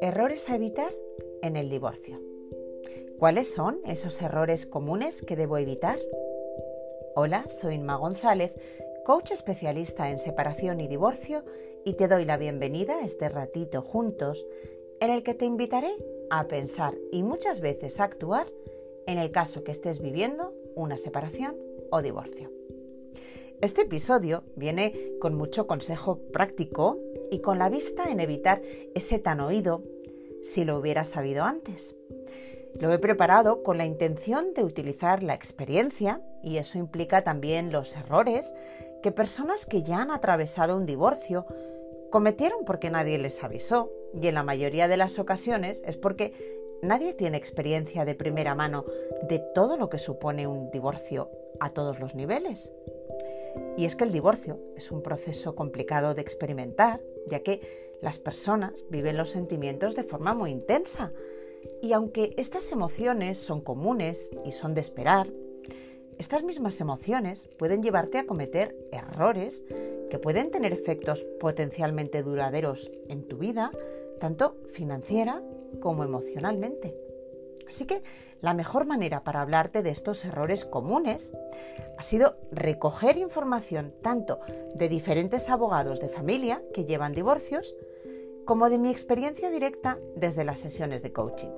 Errores a evitar en el divorcio. ¿Cuáles son esos errores comunes que debo evitar? Hola, soy Inma González, coach especialista en separación y divorcio y te doy la bienvenida a este ratito juntos en el que te invitaré a pensar y muchas veces a actuar en el caso que estés viviendo una separación o divorcio. Este episodio viene con mucho consejo práctico y con la vista en evitar ese tan oído si lo hubiera sabido antes. Lo he preparado con la intención de utilizar la experiencia, y eso implica también los errores, que personas que ya han atravesado un divorcio cometieron porque nadie les avisó, y en la mayoría de las ocasiones es porque nadie tiene experiencia de primera mano de todo lo que supone un divorcio a todos los niveles. Y es que el divorcio es un proceso complicado de experimentar, ya que las personas viven los sentimientos de forma muy intensa. Y aunque estas emociones son comunes y son de esperar, estas mismas emociones pueden llevarte a cometer errores que pueden tener efectos potencialmente duraderos en tu vida, tanto financiera como emocionalmente. Así que la mejor manera para hablarte de estos errores comunes ha sido recoger información tanto de diferentes abogados de familia que llevan divorcios, como de mi experiencia directa desde las sesiones de coaching.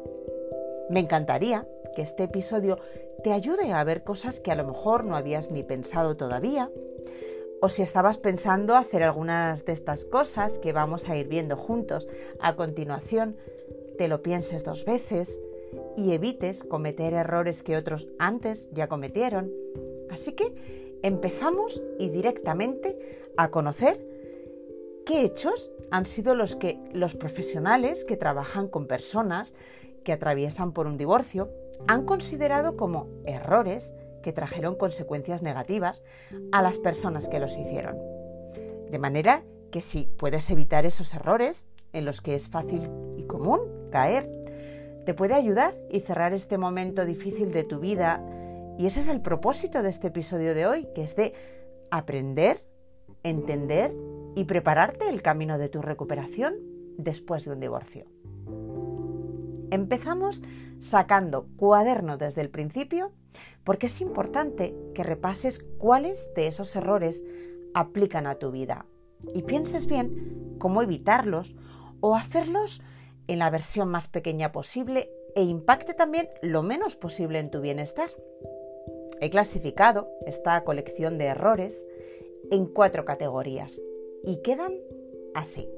Me encantaría que este episodio te ayude a ver cosas que a lo mejor no habías ni pensado todavía, o si estabas pensando hacer algunas de estas cosas que vamos a ir viendo juntos a continuación, te lo pienses dos veces y evites cometer errores que otros antes ya cometieron. Así que empezamos y directamente a conocer qué hechos han sido los que los profesionales que trabajan con personas que atraviesan por un divorcio han considerado como errores que trajeron consecuencias negativas a las personas que los hicieron. De manera que si puedes evitar esos errores en los que es fácil y común caer, te puede ayudar y cerrar este momento difícil de tu vida. Y ese es el propósito de este episodio de hoy, que es de aprender, entender y prepararte el camino de tu recuperación después de un divorcio. Empezamos sacando cuaderno desde el principio porque es importante que repases cuáles de esos errores aplican a tu vida y pienses bien cómo evitarlos o hacerlos en la versión más pequeña posible e impacte también lo menos posible en tu bienestar. He clasificado esta colección de errores en cuatro categorías y quedan así.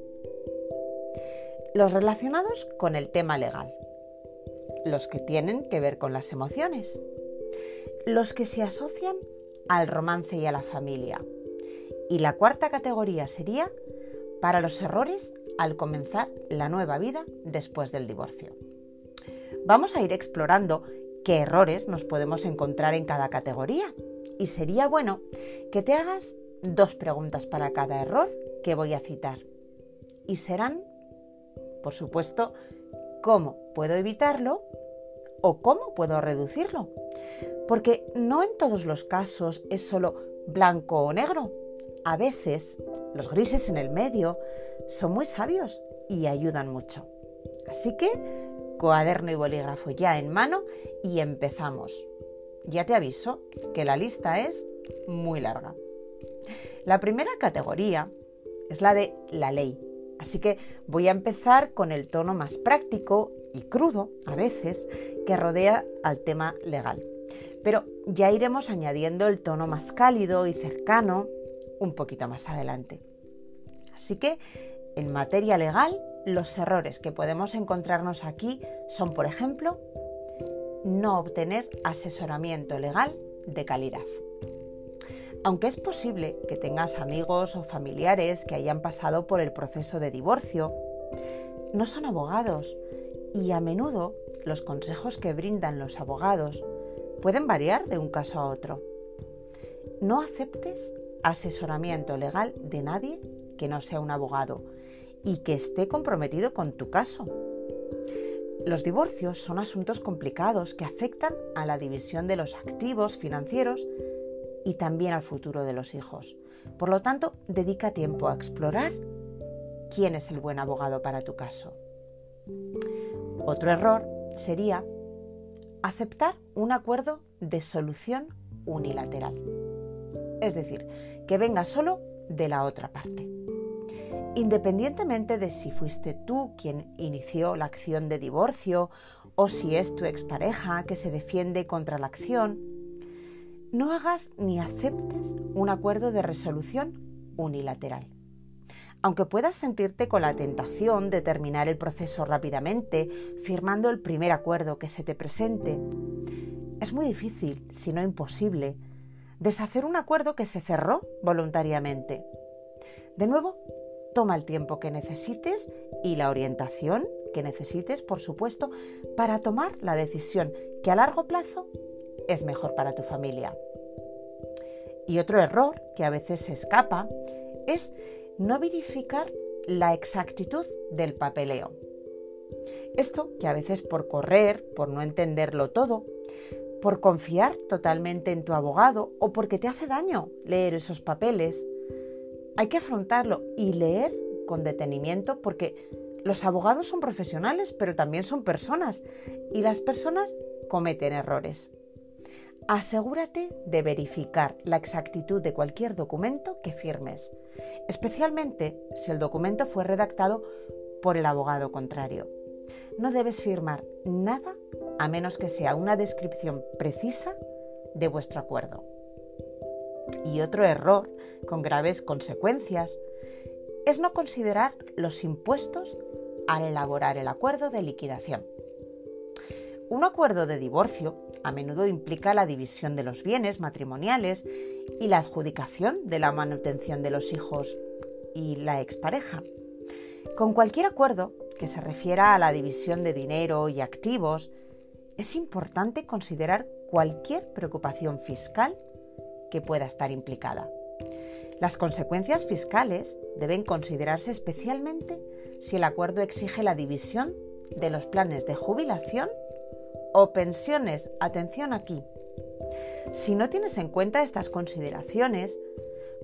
Los relacionados con el tema legal, los que tienen que ver con las emociones, los que se asocian al romance y a la familia. Y la cuarta categoría sería para los errores al comenzar la nueva vida después del divorcio. Vamos a ir explorando qué errores nos podemos encontrar en cada categoría y sería bueno que te hagas dos preguntas para cada error que voy a citar. Y serán, por supuesto, cómo puedo evitarlo o cómo puedo reducirlo. Porque no en todos los casos es solo blanco o negro. A veces los grises en el medio son muy sabios y ayudan mucho. Así que cuaderno y bolígrafo ya en mano y empezamos. Ya te aviso que la lista es muy larga. La primera categoría es la de la ley. Así que voy a empezar con el tono más práctico y crudo, a veces, que rodea al tema legal. Pero ya iremos añadiendo el tono más cálido y cercano un poquito más adelante. Así que, en materia legal, los errores que podemos encontrarnos aquí son, por ejemplo, no obtener asesoramiento legal de calidad. Aunque es posible que tengas amigos o familiares que hayan pasado por el proceso de divorcio, no son abogados y a menudo los consejos que brindan los abogados pueden variar de un caso a otro. No aceptes asesoramiento legal de nadie que no sea un abogado y que esté comprometido con tu caso. Los divorcios son asuntos complicados que afectan a la división de los activos financieros y también al futuro de los hijos. Por lo tanto, dedica tiempo a explorar quién es el buen abogado para tu caso. Otro error sería aceptar un acuerdo de solución unilateral. Es decir, que venga solo de la otra parte. Independientemente de si fuiste tú quien inició la acción de divorcio o si es tu expareja que se defiende contra la acción, no hagas ni aceptes un acuerdo de resolución unilateral. Aunque puedas sentirte con la tentación de terminar el proceso rápidamente, firmando el primer acuerdo que se te presente, es muy difícil, si no imposible, deshacer un acuerdo que se cerró voluntariamente. De nuevo, toma el tiempo que necesites y la orientación que necesites, por supuesto, para tomar la decisión que a largo plazo es mejor para tu familia. Y otro error que a veces se escapa es no verificar la exactitud del papeleo. Esto que a veces por correr, por no entenderlo todo, por confiar totalmente en tu abogado o porque te hace daño leer esos papeles, hay que afrontarlo y leer con detenimiento porque los abogados son profesionales, pero también son personas y las personas cometen errores. Asegúrate de verificar la exactitud de cualquier documento que firmes, especialmente si el documento fue redactado por el abogado contrario. No debes firmar nada a menos que sea una descripción precisa de vuestro acuerdo. Y otro error con graves consecuencias es no considerar los impuestos al elaborar el acuerdo de liquidación. Un acuerdo de divorcio a menudo implica la división de los bienes matrimoniales y la adjudicación de la manutención de los hijos y la expareja. Con cualquier acuerdo que se refiera a la división de dinero y activos, es importante considerar cualquier preocupación fiscal que pueda estar implicada. Las consecuencias fiscales deben considerarse especialmente si el acuerdo exige la división de los planes de jubilación o pensiones. Atención aquí. Si no tienes en cuenta estas consideraciones,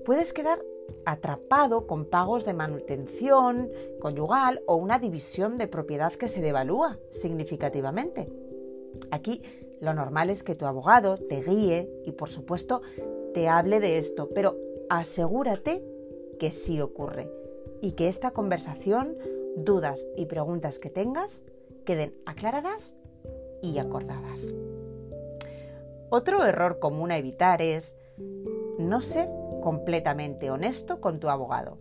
puedes quedar atrapado con pagos de manutención conyugal o una división de propiedad que se devalúa significativamente. Aquí lo normal es que tu abogado te guíe y por supuesto te hable de esto, pero asegúrate que sí ocurre y que esta conversación, dudas y preguntas que tengas queden aclaradas y acordadas. Otro error común a evitar es no ser completamente honesto con tu abogado.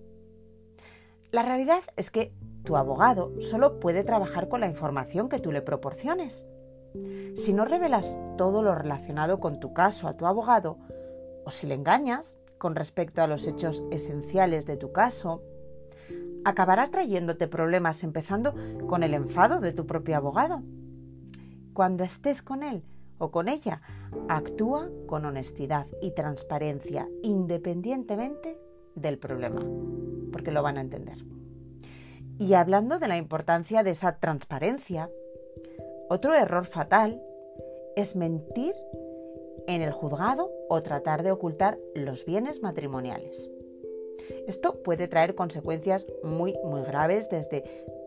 La realidad es que tu abogado solo puede trabajar con la información que tú le proporciones. Si no revelas todo lo relacionado con tu caso a tu abogado, o si le engañas con respecto a los hechos esenciales de tu caso, acabará trayéndote problemas empezando con el enfado de tu propio abogado cuando estés con él o con ella, actúa con honestidad y transparencia independientemente del problema, porque lo van a entender. Y hablando de la importancia de esa transparencia, otro error fatal es mentir en el juzgado o tratar de ocultar los bienes matrimoniales. Esto puede traer consecuencias muy, muy graves desde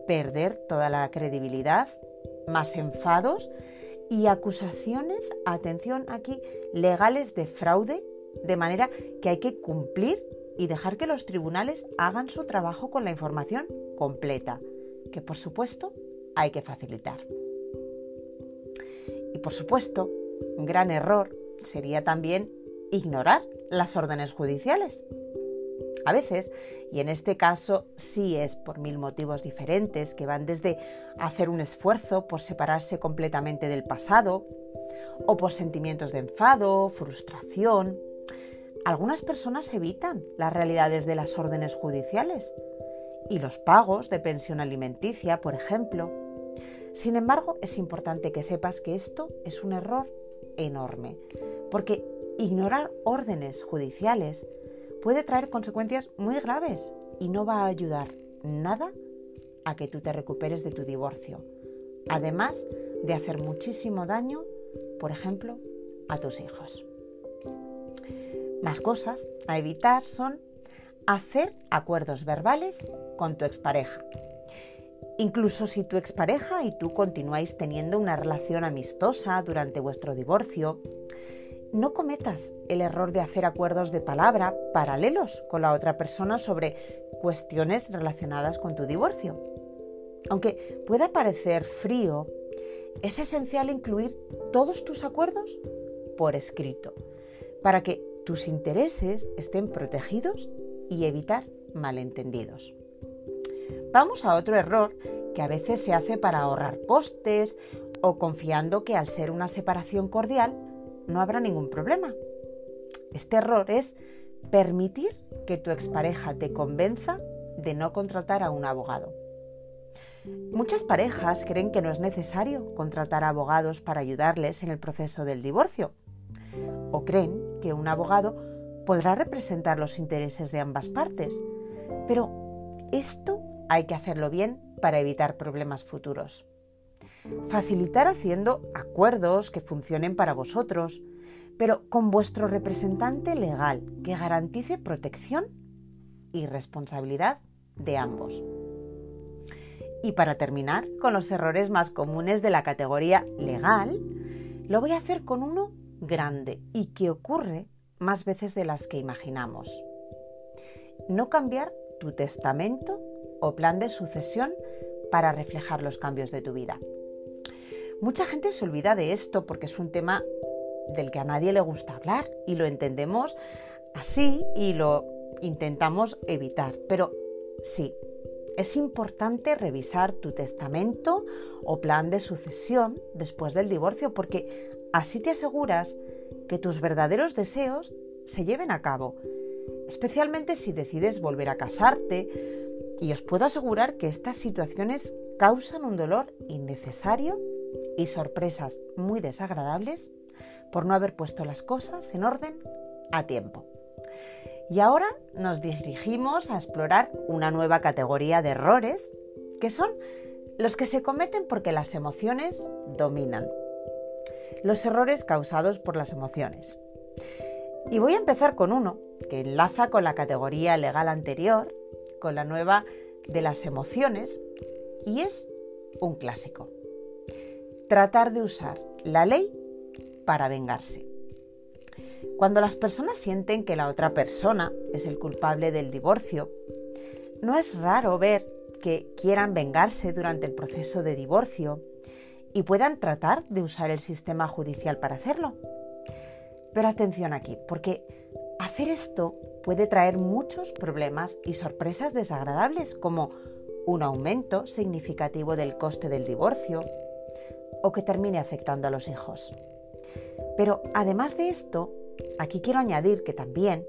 perder toda la credibilidad más enfados y acusaciones, atención aquí, legales de fraude, de manera que hay que cumplir y dejar que los tribunales hagan su trabajo con la información completa, que por supuesto hay que facilitar. Y por supuesto, un gran error sería también ignorar las órdenes judiciales. A veces, y en este caso sí es por mil motivos diferentes, que van desde hacer un esfuerzo por separarse completamente del pasado, o por sentimientos de enfado, frustración, algunas personas evitan las realidades de las órdenes judiciales y los pagos de pensión alimenticia, por ejemplo. Sin embargo, es importante que sepas que esto es un error enorme, porque ignorar órdenes judiciales puede traer consecuencias muy graves y no va a ayudar nada a que tú te recuperes de tu divorcio. Además de hacer muchísimo daño, por ejemplo, a tus hijos. Más cosas a evitar son hacer acuerdos verbales con tu expareja. Incluso si tu expareja y tú continuáis teniendo una relación amistosa durante vuestro divorcio, no cometas el error de hacer acuerdos de palabra paralelos con la otra persona sobre cuestiones relacionadas con tu divorcio. Aunque pueda parecer frío, es esencial incluir todos tus acuerdos por escrito, para que tus intereses estén protegidos y evitar malentendidos. Vamos a otro error que a veces se hace para ahorrar costes o confiando que al ser una separación cordial no habrá ningún problema. Este error es permitir que tu expareja te convenza de no contratar a un abogado. Muchas parejas creen que no es necesario contratar abogados para ayudarles en el proceso del divorcio o creen que un abogado podrá representar los intereses de ambas partes. Pero esto hay que hacerlo bien para evitar problemas futuros. Facilitar haciendo acuerdos que funcionen para vosotros, pero con vuestro representante legal que garantice protección y responsabilidad de ambos. Y para terminar con los errores más comunes de la categoría legal, lo voy a hacer con uno grande y que ocurre más veces de las que imaginamos. No cambiar tu testamento o plan de sucesión para reflejar los cambios de tu vida. Mucha gente se olvida de esto porque es un tema del que a nadie le gusta hablar y lo entendemos así y lo intentamos evitar. Pero sí, es importante revisar tu testamento o plan de sucesión después del divorcio porque así te aseguras que tus verdaderos deseos se lleven a cabo, especialmente si decides volver a casarte. Y os puedo asegurar que estas situaciones causan un dolor innecesario y sorpresas muy desagradables por no haber puesto las cosas en orden a tiempo. Y ahora nos dirigimos a explorar una nueva categoría de errores, que son los que se cometen porque las emociones dominan. Los errores causados por las emociones. Y voy a empezar con uno que enlaza con la categoría legal anterior, con la nueva de las emociones, y es un clásico. Tratar de usar la ley para vengarse. Cuando las personas sienten que la otra persona es el culpable del divorcio, no es raro ver que quieran vengarse durante el proceso de divorcio y puedan tratar de usar el sistema judicial para hacerlo. Pero atención aquí, porque hacer esto puede traer muchos problemas y sorpresas desagradables, como un aumento significativo del coste del divorcio o que termine afectando a los hijos. Pero además de esto, Aquí quiero añadir que también,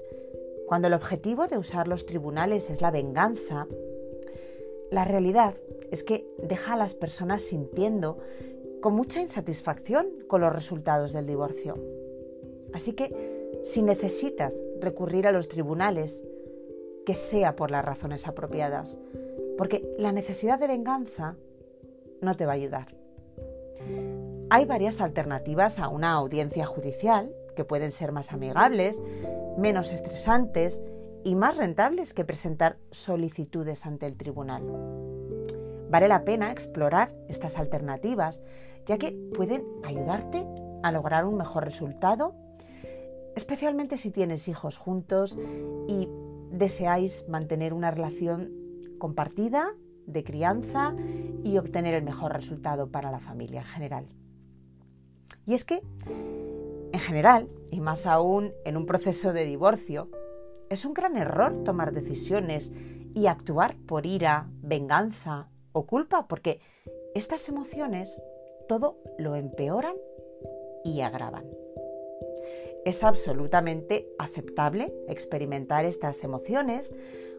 cuando el objetivo de usar los tribunales es la venganza, la realidad es que deja a las personas sintiendo con mucha insatisfacción con los resultados del divorcio. Así que, si necesitas recurrir a los tribunales, que sea por las razones apropiadas, porque la necesidad de venganza no te va a ayudar. Hay varias alternativas a una audiencia judicial que pueden ser más amigables, menos estresantes y más rentables que presentar solicitudes ante el tribunal. Vale la pena explorar estas alternativas, ya que pueden ayudarte a lograr un mejor resultado, especialmente si tienes hijos juntos y deseáis mantener una relación compartida de crianza y obtener el mejor resultado para la familia en general. Y es que en general, y más aún en un proceso de divorcio, es un gran error tomar decisiones y actuar por ira, venganza o culpa, porque estas emociones todo lo empeoran y agravan. Es absolutamente aceptable experimentar estas emociones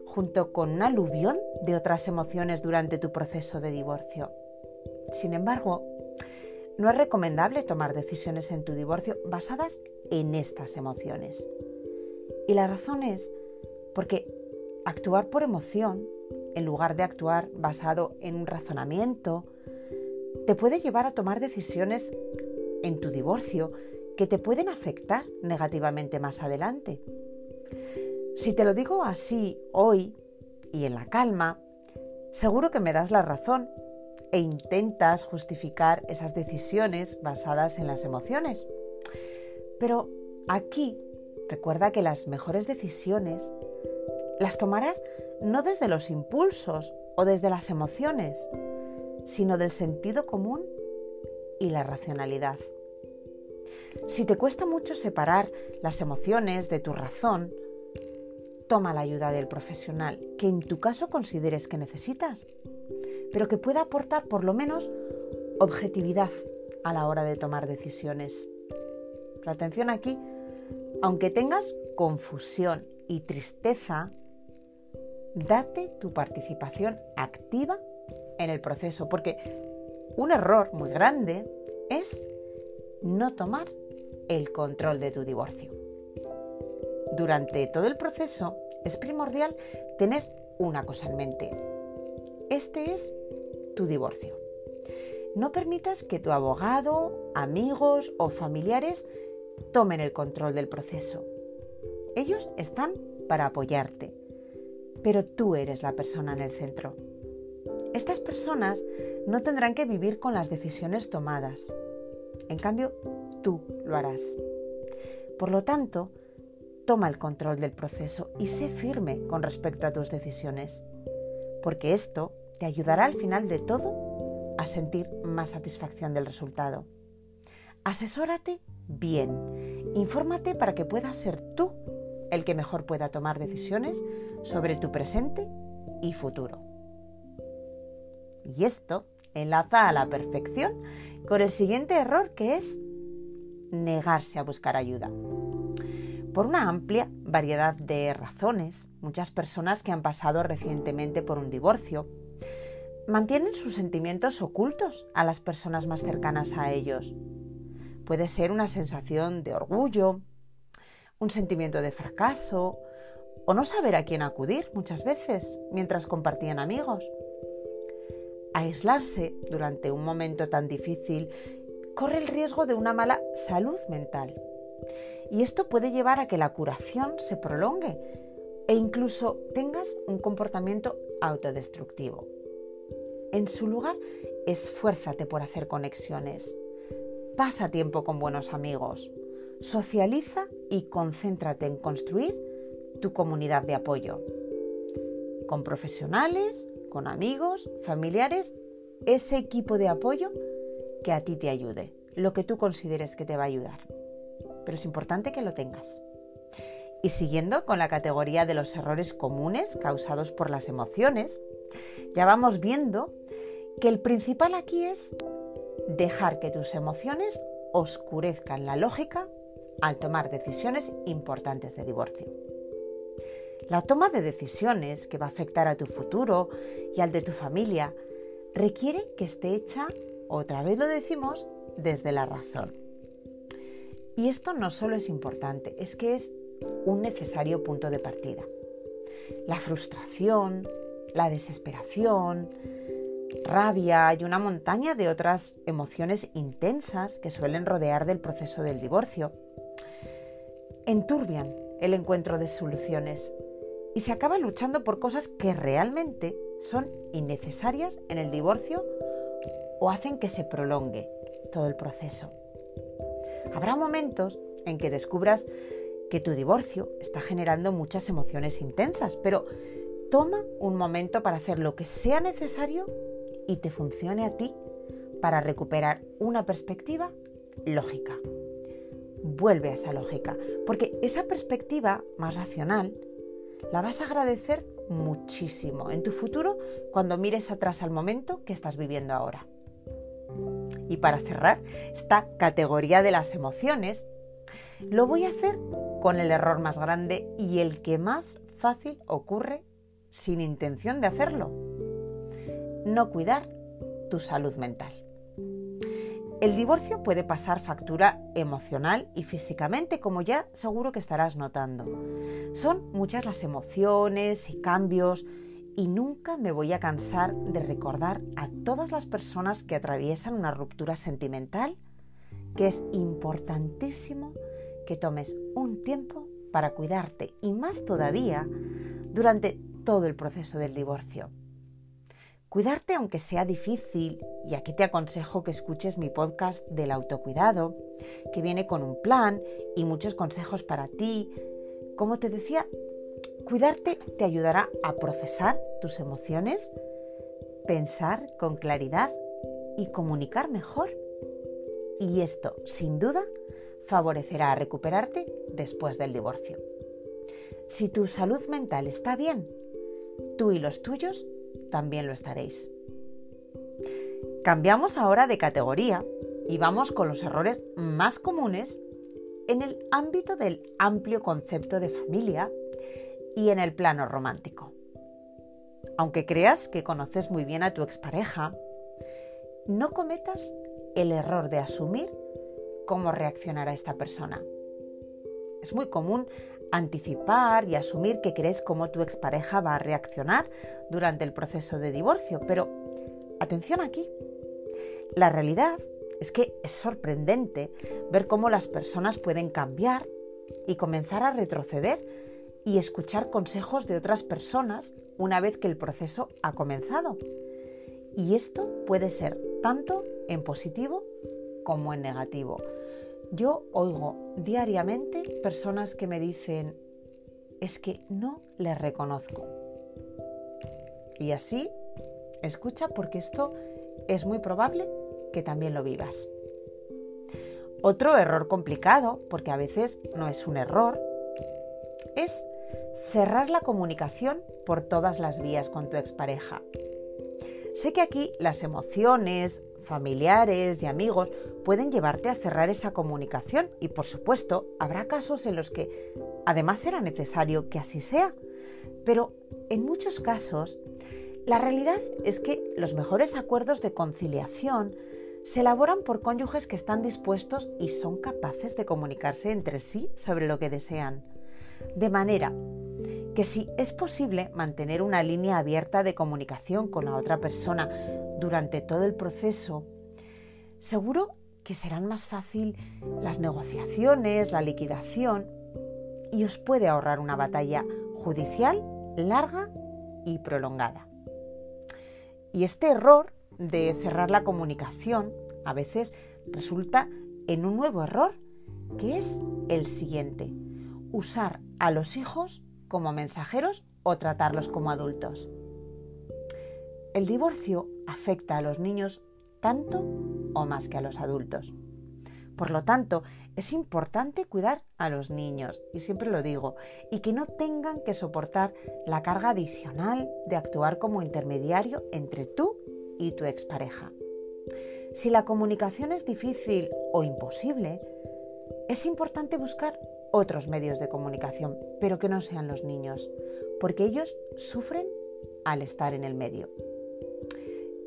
junto con un aluvión de otras emociones durante tu proceso de divorcio. Sin embargo, no es recomendable tomar decisiones en tu divorcio basadas en estas emociones. Y la razón es porque actuar por emoción, en lugar de actuar basado en un razonamiento, te puede llevar a tomar decisiones en tu divorcio que te pueden afectar negativamente más adelante. Si te lo digo así hoy y en la calma, seguro que me das la razón e intentas justificar esas decisiones basadas en las emociones. Pero aquí recuerda que las mejores decisiones las tomarás no desde los impulsos o desde las emociones, sino del sentido común y la racionalidad. Si te cuesta mucho separar las emociones de tu razón, toma la ayuda del profesional que en tu caso consideres que necesitas, pero que pueda aportar por lo menos objetividad a la hora de tomar decisiones. Atención aquí, aunque tengas confusión y tristeza, date tu participación activa en el proceso, porque un error muy grande es no tomar el control de tu divorcio. Durante todo el proceso es primordial tener una cosa en mente. Este es tu divorcio. No permitas que tu abogado, amigos o familiares tomen el control del proceso. Ellos están para apoyarte, pero tú eres la persona en el centro. Estas personas no tendrán que vivir con las decisiones tomadas. En cambio, tú lo harás. Por lo tanto, toma el control del proceso y sé firme con respecto a tus decisiones, porque esto te ayudará al final de todo a sentir más satisfacción del resultado. Asesórate bien, infórmate para que puedas ser tú el que mejor pueda tomar decisiones sobre tu presente y futuro. Y esto enlaza a la perfección con el siguiente error que es negarse a buscar ayuda. Por una amplia variedad de razones, muchas personas que han pasado recientemente por un divorcio mantienen sus sentimientos ocultos a las personas más cercanas a ellos. Puede ser una sensación de orgullo, un sentimiento de fracaso o no saber a quién acudir muchas veces mientras compartían amigos. Aislarse durante un momento tan difícil corre el riesgo de una mala salud mental. Y esto puede llevar a que la curación se prolongue e incluso tengas un comportamiento autodestructivo. En su lugar, esfuérzate por hacer conexiones. Pasa tiempo con buenos amigos. Socializa y concéntrate en construir tu comunidad de apoyo. Con profesionales, con amigos, familiares, ese equipo de apoyo que a ti te ayude, lo que tú consideres que te va a ayudar. Pero es importante que lo tengas. Y siguiendo con la categoría de los errores comunes causados por las emociones, ya vamos viendo que el principal aquí es dejar que tus emociones oscurezcan la lógica al tomar decisiones importantes de divorcio. La toma de decisiones que va a afectar a tu futuro y al de tu familia requiere que esté hecha, otra vez lo decimos, desde la razón. Y esto no solo es importante, es que es un necesario punto de partida. La frustración, la desesperación, rabia y una montaña de otras emociones intensas que suelen rodear del proceso del divorcio enturbian el encuentro de soluciones y se acaba luchando por cosas que realmente son innecesarias en el divorcio o hacen que se prolongue todo el proceso. Habrá momentos en que descubras que tu divorcio está generando muchas emociones intensas, pero toma un momento para hacer lo que sea necesario y te funcione a ti para recuperar una perspectiva lógica. Vuelve a esa lógica, porque esa perspectiva más racional la vas a agradecer muchísimo en tu futuro cuando mires atrás al momento que estás viviendo ahora. Y para cerrar esta categoría de las emociones, lo voy a hacer con el error más grande y el que más fácil ocurre sin intención de hacerlo. No cuidar tu salud mental. El divorcio puede pasar factura emocional y físicamente, como ya seguro que estarás notando. Son muchas las emociones y cambios y nunca me voy a cansar de recordar a todas las personas que atraviesan una ruptura sentimental que es importantísimo que tomes un tiempo para cuidarte y más todavía durante todo el proceso del divorcio. Cuidarte aunque sea difícil, y aquí te aconsejo que escuches mi podcast del autocuidado, que viene con un plan y muchos consejos para ti. Como te decía, cuidarte te ayudará a procesar tus emociones, pensar con claridad y comunicar mejor. Y esto, sin duda, favorecerá a recuperarte después del divorcio. Si tu salud mental está bien, tú y los tuyos también lo estaréis. Cambiamos ahora de categoría y vamos con los errores más comunes en el ámbito del amplio concepto de familia y en el plano romántico. Aunque creas que conoces muy bien a tu expareja, no cometas el error de asumir cómo reaccionará esta persona. Es muy común anticipar y asumir que crees cómo tu expareja va a reaccionar durante el proceso de divorcio, pero atención aquí. La realidad es que es sorprendente ver cómo las personas pueden cambiar y comenzar a retroceder y escuchar consejos de otras personas una vez que el proceso ha comenzado. Y esto puede ser tanto en positivo como en negativo. Yo oigo diariamente personas que me dicen, es que no le reconozco. Y así, escucha porque esto es muy probable que también lo vivas. Otro error complicado, porque a veces no es un error, es cerrar la comunicación por todas las vías con tu expareja. Sé que aquí las emociones, familiares y amigos pueden llevarte a cerrar esa comunicación y por supuesto habrá casos en los que además será necesario que así sea. Pero en muchos casos la realidad es que los mejores acuerdos de conciliación se elaboran por cónyuges que están dispuestos y son capaces de comunicarse entre sí sobre lo que desean. De manera que si es posible mantener una línea abierta de comunicación con la otra persona durante todo el proceso, seguro que serán más fácil las negociaciones, la liquidación y os puede ahorrar una batalla judicial larga y prolongada. Y este error de cerrar la comunicación a veces resulta en un nuevo error, que es el siguiente, usar a los hijos como mensajeros o tratarlos como adultos. El divorcio afecta a los niños tanto o más que a los adultos. Por lo tanto, es importante cuidar a los niños, y siempre lo digo, y que no tengan que soportar la carga adicional de actuar como intermediario entre tú y tu expareja. Si la comunicación es difícil o imposible, es importante buscar otros medios de comunicación, pero que no sean los niños, porque ellos sufren al estar en el medio.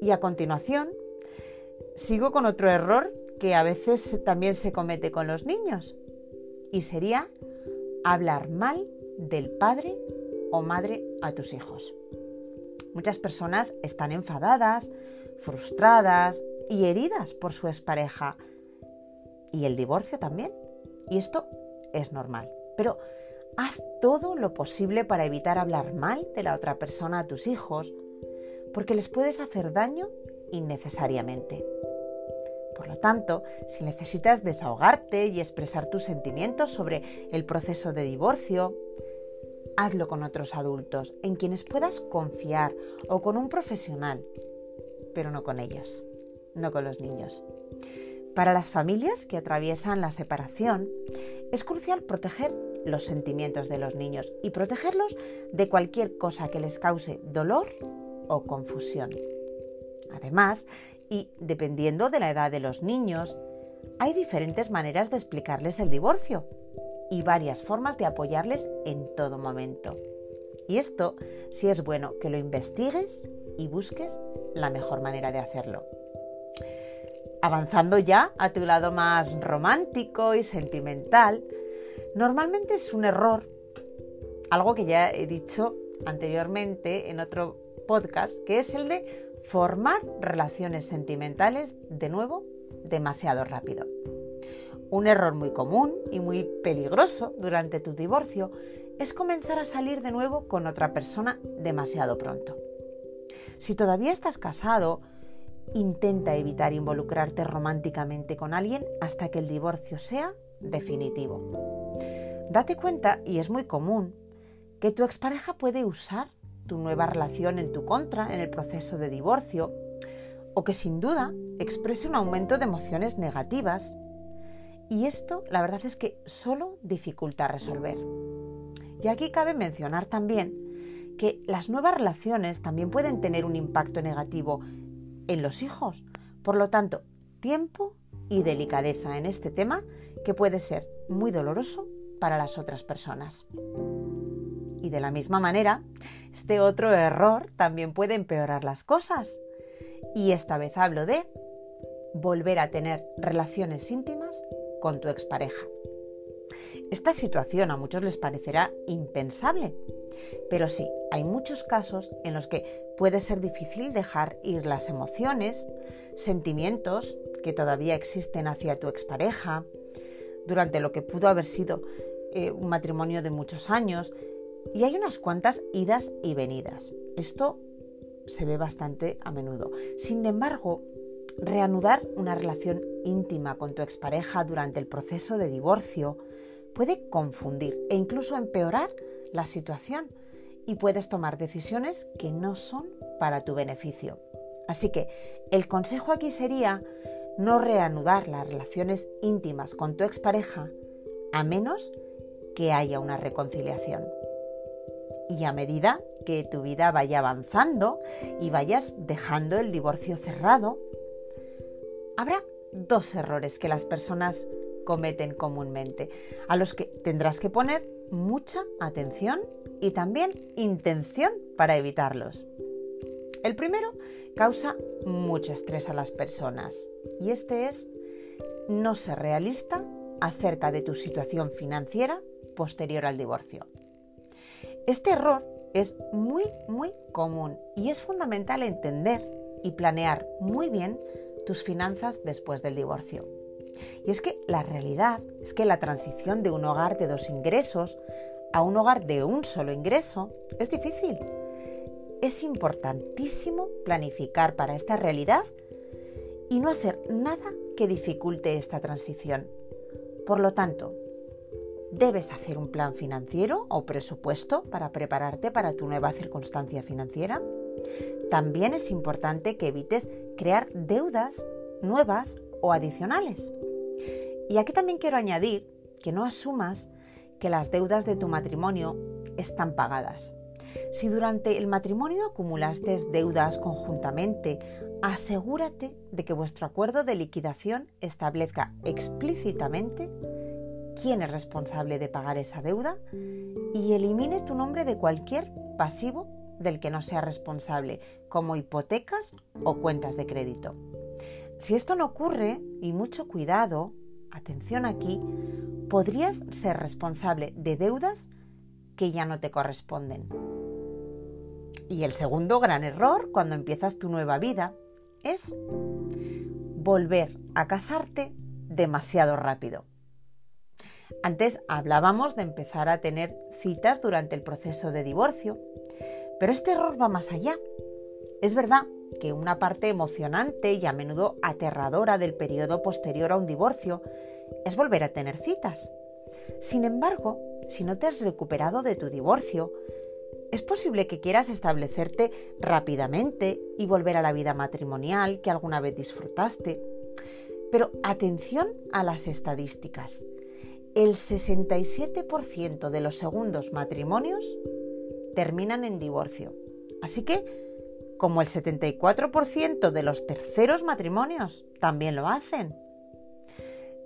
Y a continuación, sigo con otro error que a veces también se comete con los niños, y sería hablar mal del padre o madre a tus hijos. Muchas personas están enfadadas, frustradas y heridas por su expareja y el divorcio también. Y esto es normal. Pero haz todo lo posible para evitar hablar mal de la otra persona a tus hijos, porque les puedes hacer daño innecesariamente. Por lo tanto, si necesitas desahogarte y expresar tus sentimientos sobre el proceso de divorcio, hazlo con otros adultos en quienes puedas confiar o con un profesional, pero no con ellos, no con los niños. Para las familias que atraviesan la separación, es crucial proteger los sentimientos de los niños y protegerlos de cualquier cosa que les cause dolor o confusión. Además, y dependiendo de la edad de los niños, hay diferentes maneras de explicarles el divorcio y varias formas de apoyarles en todo momento. Y esto sí es bueno que lo investigues y busques la mejor manera de hacerlo. Avanzando ya a tu lado más romántico y sentimental, normalmente es un error, algo que ya he dicho anteriormente en otro podcast, que es el de formar relaciones sentimentales de nuevo demasiado rápido. Un error muy común y muy peligroso durante tu divorcio es comenzar a salir de nuevo con otra persona demasiado pronto. Si todavía estás casado, intenta evitar involucrarte románticamente con alguien hasta que el divorcio sea definitivo. Date cuenta, y es muy común, que tu expareja puede usar tu nueva relación en tu contra en el proceso de divorcio o que sin duda exprese un aumento de emociones negativas y esto, la verdad es que solo dificulta resolver. Y aquí cabe mencionar también que las nuevas relaciones también pueden tener un impacto negativo en los hijos. Por lo tanto, tiempo y delicadeza en este tema que puede ser muy doloroso para las otras personas. Y de la misma manera, este otro error también puede empeorar las cosas. Y esta vez hablo de volver a tener relaciones íntimas con tu expareja. Esta situación a muchos les parecerá impensable, pero sí, hay muchos casos en los que puede ser difícil dejar ir las emociones, sentimientos que todavía existen hacia tu expareja, durante lo que pudo haber sido eh, un matrimonio de muchos años, y hay unas cuantas idas y venidas. Esto se ve bastante a menudo. Sin embargo, reanudar una relación íntima con tu expareja durante el proceso de divorcio puede confundir e incluso empeorar la situación y puedes tomar decisiones que no son para tu beneficio. Así que el consejo aquí sería no reanudar las relaciones íntimas con tu expareja a menos que haya una reconciliación. Y a medida que tu vida vaya avanzando y vayas dejando el divorcio cerrado, habrá dos errores que las personas cometen comúnmente, a los que tendrás que poner mucha atención y también intención para evitarlos. El primero causa mucho estrés a las personas y este es no ser realista acerca de tu situación financiera posterior al divorcio. Este error es muy, muy común y es fundamental entender y planear muy bien tus finanzas después del divorcio. Y es que la realidad es que la transición de un hogar de dos ingresos a un hogar de un solo ingreso es difícil. Es importantísimo planificar para esta realidad y no hacer nada que dificulte esta transición. Por lo tanto, Debes hacer un plan financiero o presupuesto para prepararte para tu nueva circunstancia financiera. También es importante que evites crear deudas nuevas o adicionales. Y aquí también quiero añadir que no asumas que las deudas de tu matrimonio están pagadas. Si durante el matrimonio acumulaste deudas conjuntamente, asegúrate de que vuestro acuerdo de liquidación establezca explícitamente quién es responsable de pagar esa deuda y elimine tu nombre de cualquier pasivo del que no sea responsable, como hipotecas o cuentas de crédito. Si esto no ocurre, y mucho cuidado, atención aquí, podrías ser responsable de deudas que ya no te corresponden. Y el segundo gran error cuando empiezas tu nueva vida es volver a casarte demasiado rápido. Antes hablábamos de empezar a tener citas durante el proceso de divorcio, pero este error va más allá. Es verdad que una parte emocionante y a menudo aterradora del periodo posterior a un divorcio es volver a tener citas. Sin embargo, si no te has recuperado de tu divorcio, es posible que quieras establecerte rápidamente y volver a la vida matrimonial que alguna vez disfrutaste. Pero atención a las estadísticas el 67% de los segundos matrimonios terminan en divorcio. Así que, como el 74% de los terceros matrimonios también lo hacen.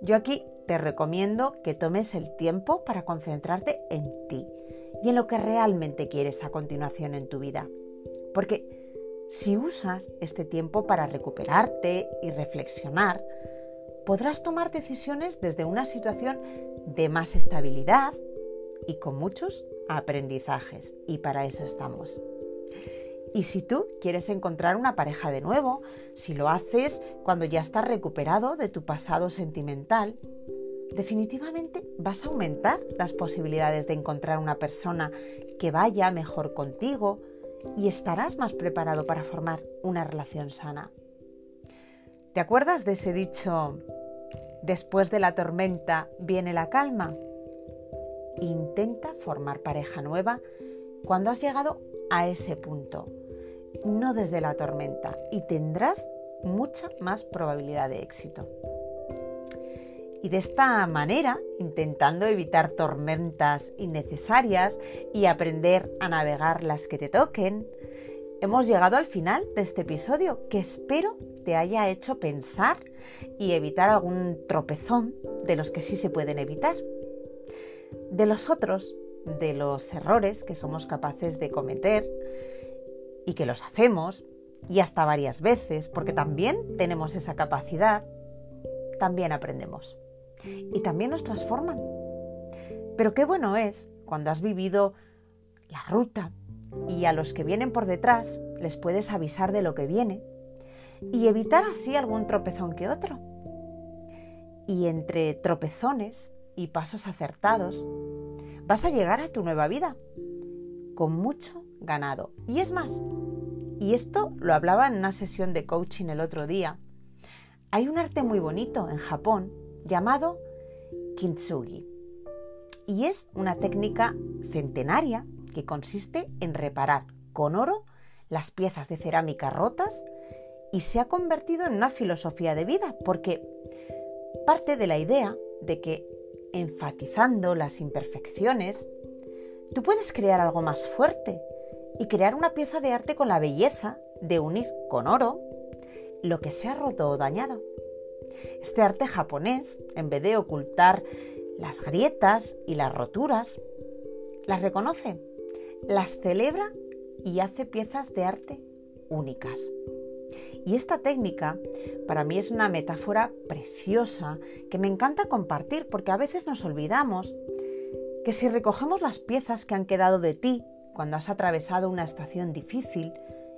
Yo aquí te recomiendo que tomes el tiempo para concentrarte en ti y en lo que realmente quieres a continuación en tu vida. Porque si usas este tiempo para recuperarte y reflexionar, podrás tomar decisiones desde una situación de más estabilidad y con muchos aprendizajes. Y para eso estamos. Y si tú quieres encontrar una pareja de nuevo, si lo haces cuando ya estás recuperado de tu pasado sentimental, definitivamente vas a aumentar las posibilidades de encontrar una persona que vaya mejor contigo y estarás más preparado para formar una relación sana. ¿Te acuerdas de ese dicho, después de la tormenta viene la calma? Intenta formar pareja nueva cuando has llegado a ese punto, no desde la tormenta, y tendrás mucha más probabilidad de éxito. Y de esta manera, intentando evitar tormentas innecesarias y aprender a navegar las que te toquen, hemos llegado al final de este episodio que espero te haya hecho pensar y evitar algún tropezón de los que sí se pueden evitar. De los otros, de los errores que somos capaces de cometer y que los hacemos, y hasta varias veces, porque también tenemos esa capacidad, también aprendemos y también nos transforman. Pero qué bueno es cuando has vivido la ruta y a los que vienen por detrás les puedes avisar de lo que viene y evitar así algún tropezón que otro. Y entre tropezones y pasos acertados, vas a llegar a tu nueva vida con mucho ganado. Y es más, y esto lo hablaba en una sesión de coaching el otro día, hay un arte muy bonito en Japón llamado kintsugi. Y es una técnica centenaria que consiste en reparar con oro las piezas de cerámica rotas y se ha convertido en una filosofía de vida porque parte de la idea de que enfatizando las imperfecciones, tú puedes crear algo más fuerte y crear una pieza de arte con la belleza de unir con oro lo que se ha roto o dañado. Este arte japonés, en vez de ocultar las grietas y las roturas, las reconoce, las celebra y hace piezas de arte únicas. Y esta técnica para mí es una metáfora preciosa que me encanta compartir porque a veces nos olvidamos que si recogemos las piezas que han quedado de ti cuando has atravesado una estación difícil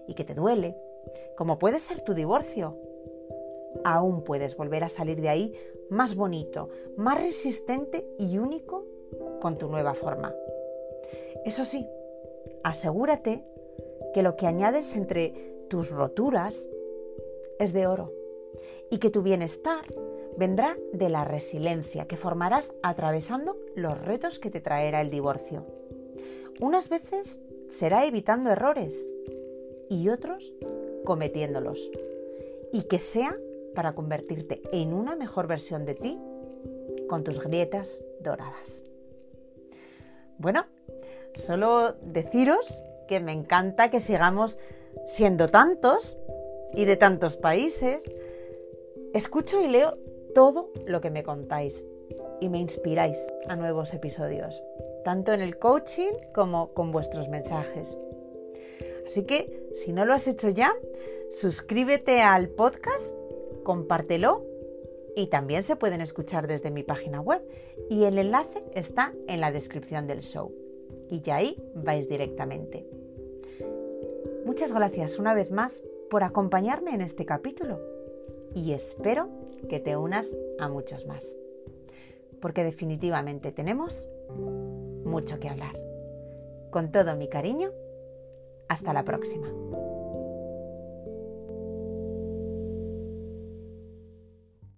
y que te duele, como puede ser tu divorcio aún puedes volver a salir de ahí más bonito, más resistente y único con tu nueva forma. Eso sí, asegúrate que lo que añades entre tus roturas es de oro y que tu bienestar vendrá de la resiliencia que formarás atravesando los retos que te traerá el divorcio. Unas veces será evitando errores y otros cometiéndolos. Y que sea para convertirte en una mejor versión de ti con tus grietas doradas. Bueno, solo deciros que me encanta que sigamos siendo tantos y de tantos países. Escucho y leo todo lo que me contáis y me inspiráis a nuevos episodios, tanto en el coaching como con vuestros mensajes. Así que, si no lo has hecho ya, suscríbete al podcast compártelo y también se pueden escuchar desde mi página web y el enlace está en la descripción del show y ya ahí vais directamente. Muchas gracias una vez más por acompañarme en este capítulo y espero que te unas a muchos más, porque definitivamente tenemos mucho que hablar. Con todo mi cariño, hasta la próxima.